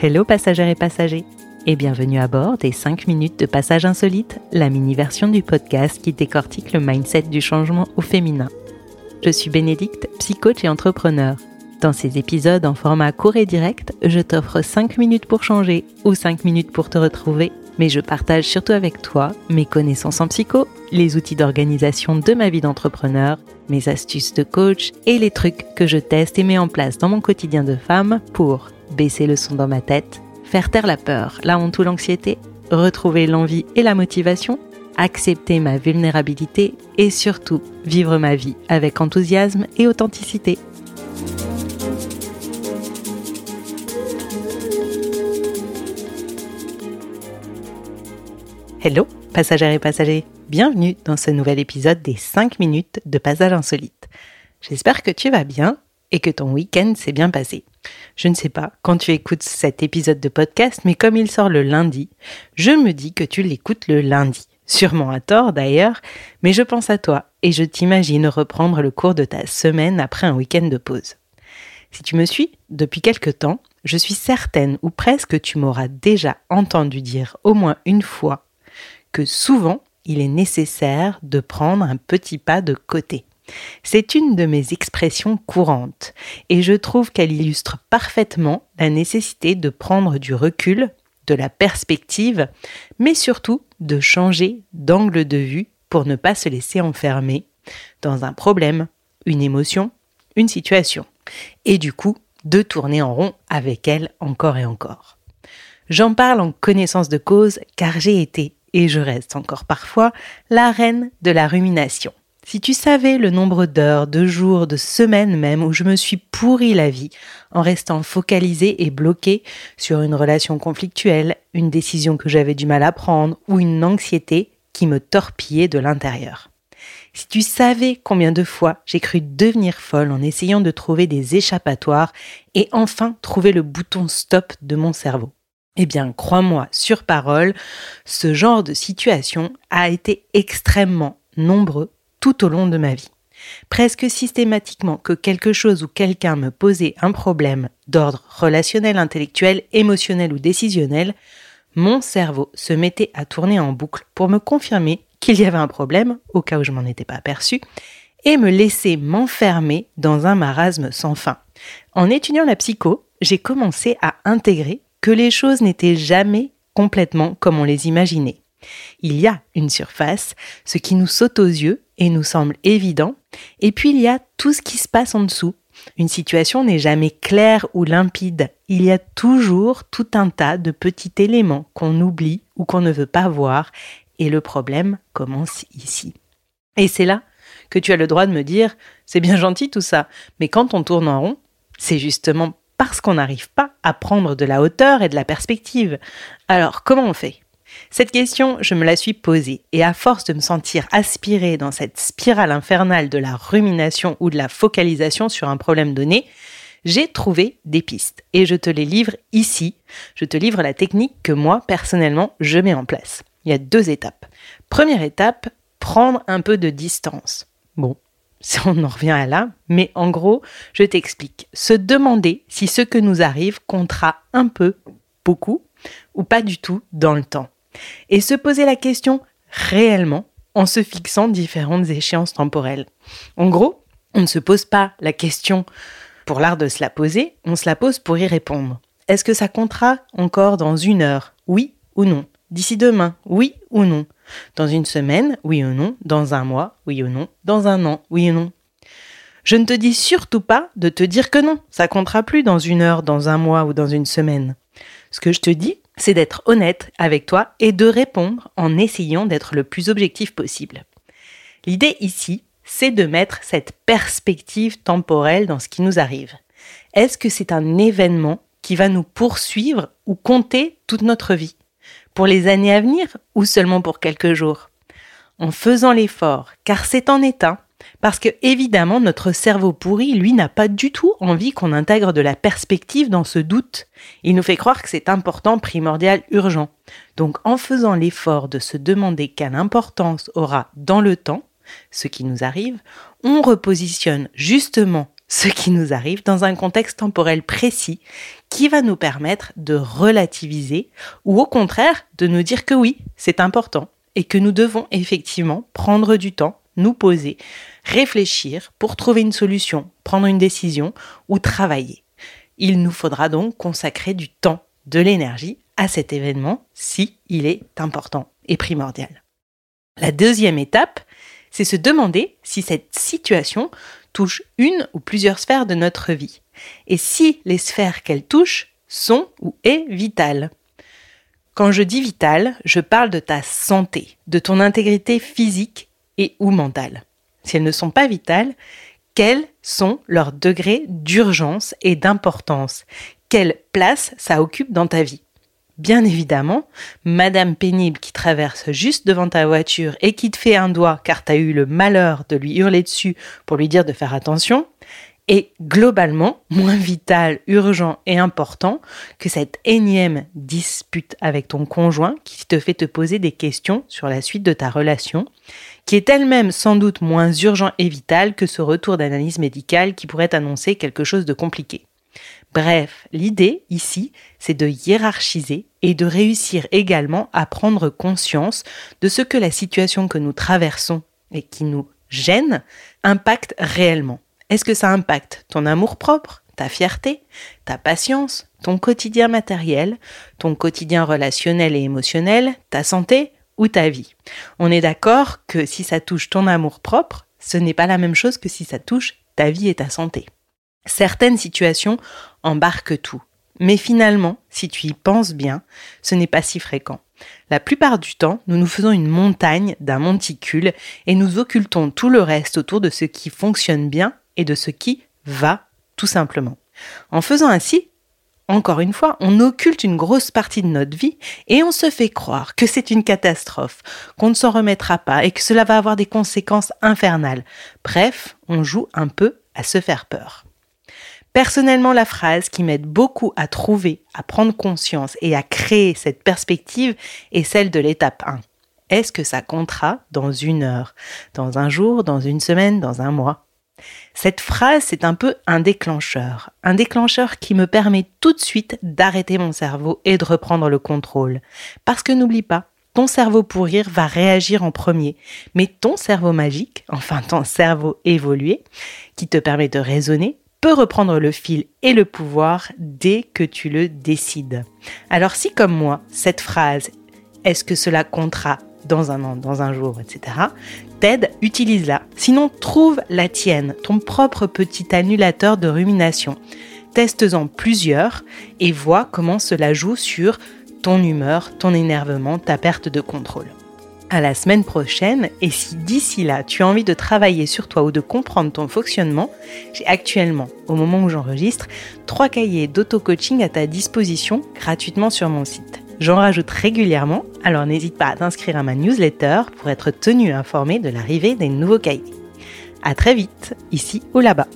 Hello passagères et passagers et bienvenue à bord des 5 minutes de passage insolite, la mini-version du podcast qui décortique le mindset du changement au féminin. Je suis Bénédicte, psychoche et entrepreneur. Dans ces épisodes en format court et direct, je t'offre 5 minutes pour changer ou 5 minutes pour te retrouver, mais je partage surtout avec toi mes connaissances en psycho, les outils d'organisation de ma vie d'entrepreneur, mes astuces de coach et les trucs que je teste et mets en place dans mon quotidien de femme pour baisser le son dans ma tête, faire taire la peur, la honte ou l'anxiété, retrouver l'envie et la motivation, accepter ma vulnérabilité et surtout vivre ma vie avec enthousiasme et authenticité. Hello, passagères et passagers, bienvenue dans ce nouvel épisode des 5 minutes de passage insolite. J'espère que tu vas bien et que ton week-end s'est bien passé. Je ne sais pas quand tu écoutes cet épisode de podcast, mais comme il sort le lundi, je me dis que tu l'écoutes le lundi. Sûrement à tort d'ailleurs, mais je pense à toi et je t'imagine reprendre le cours de ta semaine après un week-end de pause. Si tu me suis depuis quelque temps, je suis certaine ou presque tu m'auras déjà entendu dire au moins une fois que souvent il est nécessaire de prendre un petit pas de côté. C'est une de mes expressions courantes et je trouve qu'elle illustre parfaitement la nécessité de prendre du recul, de la perspective, mais surtout de changer d'angle de vue pour ne pas se laisser enfermer dans un problème, une émotion, une situation, et du coup de tourner en rond avec elle encore et encore. J'en parle en connaissance de cause car j'ai été, et je reste encore parfois, la reine de la rumination. Si tu savais le nombre d'heures, de jours, de semaines même où je me suis pourri la vie en restant focalisée et bloquée sur une relation conflictuelle, une décision que j'avais du mal à prendre ou une anxiété qui me torpillait de l'intérieur. Si tu savais combien de fois j'ai cru devenir folle en essayant de trouver des échappatoires et enfin trouver le bouton stop de mon cerveau. Eh bien, crois-moi sur parole, ce genre de situation a été extrêmement nombreux tout au long de ma vie. Presque systématiquement que quelque chose ou quelqu'un me posait un problème d'ordre relationnel, intellectuel, émotionnel ou décisionnel, mon cerveau se mettait à tourner en boucle pour me confirmer qu'il y avait un problème, au cas où je m'en étais pas aperçu, et me laisser m'enfermer dans un marasme sans fin. En étudiant la psycho, j'ai commencé à intégrer que les choses n'étaient jamais complètement comme on les imaginait. Il y a une surface, ce qui nous saute aux yeux et nous semble évident, et puis il y a tout ce qui se passe en dessous. Une situation n'est jamais claire ou limpide. Il y a toujours tout un tas de petits éléments qu'on oublie ou qu'on ne veut pas voir, et le problème commence ici. Et c'est là que tu as le droit de me dire, c'est bien gentil tout ça, mais quand on tourne en rond, c'est justement parce qu'on n'arrive pas à prendre de la hauteur et de la perspective. Alors comment on fait? Cette question, je me la suis posée, et à force de me sentir aspirée dans cette spirale infernale de la rumination ou de la focalisation sur un problème donné, j'ai trouvé des pistes, et je te les livre ici. Je te livre la technique que moi, personnellement, je mets en place. Il y a deux étapes. Première étape, prendre un peu de distance. Bon, on en revient à là, mais en gros, je t'explique. Se demander si ce que nous arrive comptera un peu, beaucoup, ou pas du tout dans le temps et se poser la question réellement en se fixant différentes échéances temporelles. En gros, on ne se pose pas la question pour l'art de se la poser, on se la pose pour y répondre. Est-ce que ça comptera encore dans une heure Oui ou non? D'ici demain Oui ou non? Dans une semaine Oui ou non? Dans un mois Oui ou non? Dans un an Oui ou non? Je ne te dis surtout pas de te dire que non, ça comptera plus dans une heure, dans un mois ou dans une semaine. Ce que je te dis, c'est d'être honnête avec toi et de répondre en essayant d'être le plus objectif possible. L'idée ici, c'est de mettre cette perspective temporelle dans ce qui nous arrive. Est-ce que c'est un événement qui va nous poursuivre ou compter toute notre vie? Pour les années à venir ou seulement pour quelques jours? En faisant l'effort, car c'est en état, parce que évidemment, notre cerveau pourri, lui, n'a pas du tout envie qu'on intègre de la perspective dans ce doute. Il nous fait croire que c'est important, primordial, urgent. Donc en faisant l'effort de se demander quelle importance aura dans le temps ce qui nous arrive, on repositionne justement ce qui nous arrive dans un contexte temporel précis qui va nous permettre de relativiser ou au contraire de nous dire que oui, c'est important et que nous devons effectivement prendre du temps, nous poser, réfléchir pour trouver une solution, prendre une décision ou travailler. Il nous faudra donc consacrer du temps, de l'énergie à cet événement si il est important et primordial. La deuxième étape, c'est se demander si cette situation touche une ou plusieurs sphères de notre vie, et si les sphères qu'elle touche sont ou est vitales. Quand je dis vitale, je parle de ta santé, de ton intégrité physique ou mentale. Si elles ne sont pas vitales, quels sont leurs degrés d'urgence et d'importance? Quelle place ça occupe dans ta vie? Bien évidemment, Madame pénible qui traverse juste devant ta voiture et qui te fait un doigt car t'as eu le malheur de lui hurler dessus pour lui dire de faire attention, est globalement moins vital, urgent et important que cette énième dispute avec ton conjoint qui te fait te poser des questions sur la suite de ta relation, qui est elle-même sans doute moins urgent et vital que ce retour d'analyse médicale qui pourrait annoncer quelque chose de compliqué. Bref, l'idée ici, c'est de hiérarchiser et de réussir également à prendre conscience de ce que la situation que nous traversons et qui nous gêne impacte réellement. Est-ce que ça impacte ton amour-propre, ta fierté, ta patience, ton quotidien matériel, ton quotidien relationnel et émotionnel, ta santé ou ta vie? On est d'accord que si ça touche ton amour-propre, ce n'est pas la même chose que si ça touche ta vie et ta santé. Certaines situations embarquent tout. Mais finalement, si tu y penses bien, ce n'est pas si fréquent. La plupart du temps, nous nous faisons une montagne d'un monticule et nous occultons tout le reste autour de ce qui fonctionne bien et de ce qui va tout simplement. En faisant ainsi, encore une fois, on occulte une grosse partie de notre vie et on se fait croire que c'est une catastrophe, qu'on ne s'en remettra pas et que cela va avoir des conséquences infernales. Bref, on joue un peu à se faire peur. Personnellement, la phrase qui m'aide beaucoup à trouver, à prendre conscience et à créer cette perspective est celle de l'étape 1. Est-ce que ça comptera dans une heure, dans un jour, dans une semaine, dans un mois? Cette phrase, c'est un peu un déclencheur, un déclencheur qui me permet tout de suite d'arrêter mon cerveau et de reprendre le contrôle. Parce que n'oublie pas, ton cerveau pour rire va réagir en premier, mais ton cerveau magique, enfin ton cerveau évolué, qui te permet de raisonner, peut reprendre le fil et le pouvoir dès que tu le décides. Alors si comme moi, cette phrase est-ce que cela comptera dans un an, dans un jour, etc., t'aide, utilise-la. Sinon, trouve la tienne, ton propre petit annulateur de rumination. Teste-en plusieurs et vois comment cela joue sur ton humeur, ton énervement, ta perte de contrôle à la semaine prochaine et si d'ici là tu as envie de travailler sur toi ou de comprendre ton fonctionnement, j'ai actuellement, au moment où j'enregistre, trois cahiers d'auto-coaching à ta disposition gratuitement sur mon site. J'en rajoute régulièrement, alors n'hésite pas à t'inscrire à ma newsletter pour être tenu informé de l'arrivée des nouveaux cahiers. À très vite, ici ou là-bas.